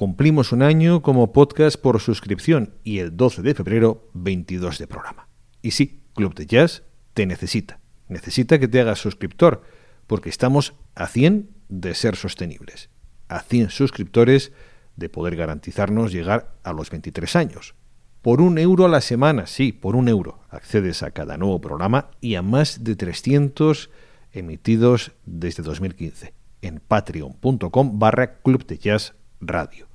cumplimos un año como podcast por suscripción y el 12 de febrero 22 de programa. Y sí, Club de Jazz te necesita. Necesita que te hagas suscriptor, porque estamos a 100 de ser sostenibles, a 100 suscriptores de poder garantizarnos llegar a los 23 años. Por un euro a la semana, sí, por un euro, accedes a cada nuevo programa y a más de 300 emitidos desde 2015 en patreon.com barra Club de Jazz Radio.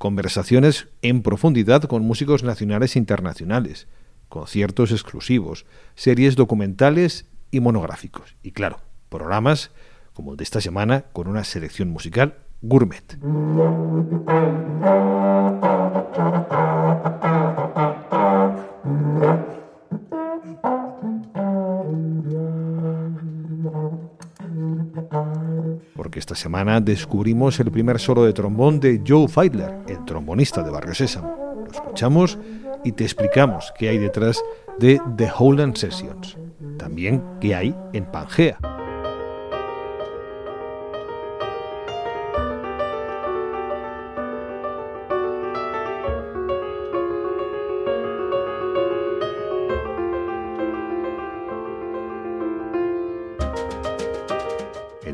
Conversaciones en profundidad con músicos nacionales e internacionales, conciertos exclusivos, series documentales y monográficos. Y claro, programas como el de esta semana con una selección musical gourmet. Porque esta semana descubrimos el primer solo de trombón de Joe Feidler, el trombonista de Barrio Sésamo. Lo escuchamos y te explicamos qué hay detrás de The Holland Sessions. También qué hay en Pangea.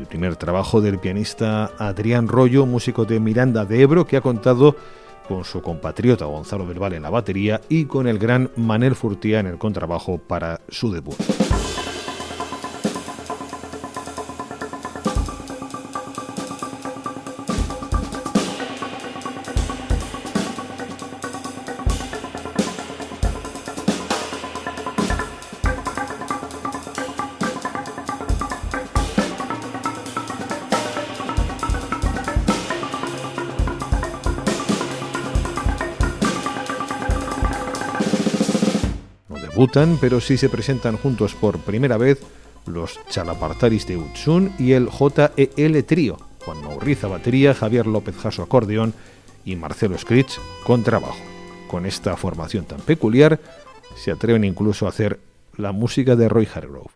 Primer trabajo del pianista Adrián Rollo, músico de Miranda de Ebro, que ha contado con su compatriota Gonzalo Verbal en la batería y con el gran Manel Furtía en el contrabajo para su debut. Pero sí se presentan juntos por primera vez los Chalapartaris de Utsun y el JEL Trío, Juan Mauriza batería, Javier López Jasso acordeón y Marcelo Scritch con trabajo. Con esta formación tan peculiar, se atreven incluso a hacer la música de Roy Hargrove.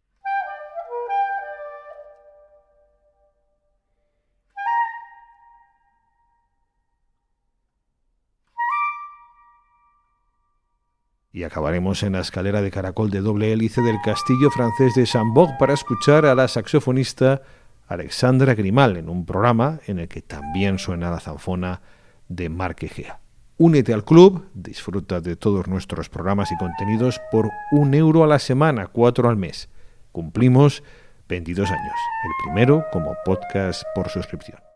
Y acabaremos en la escalera de caracol de doble hélice del castillo francés de Chambord para escuchar a la saxofonista Alexandra Grimal en un programa en el que también suena la zanfona de Marc Egea. Únete al club, disfruta de todos nuestros programas y contenidos por un euro a la semana, cuatro al mes. Cumplimos 22 años, el primero como podcast por suscripción.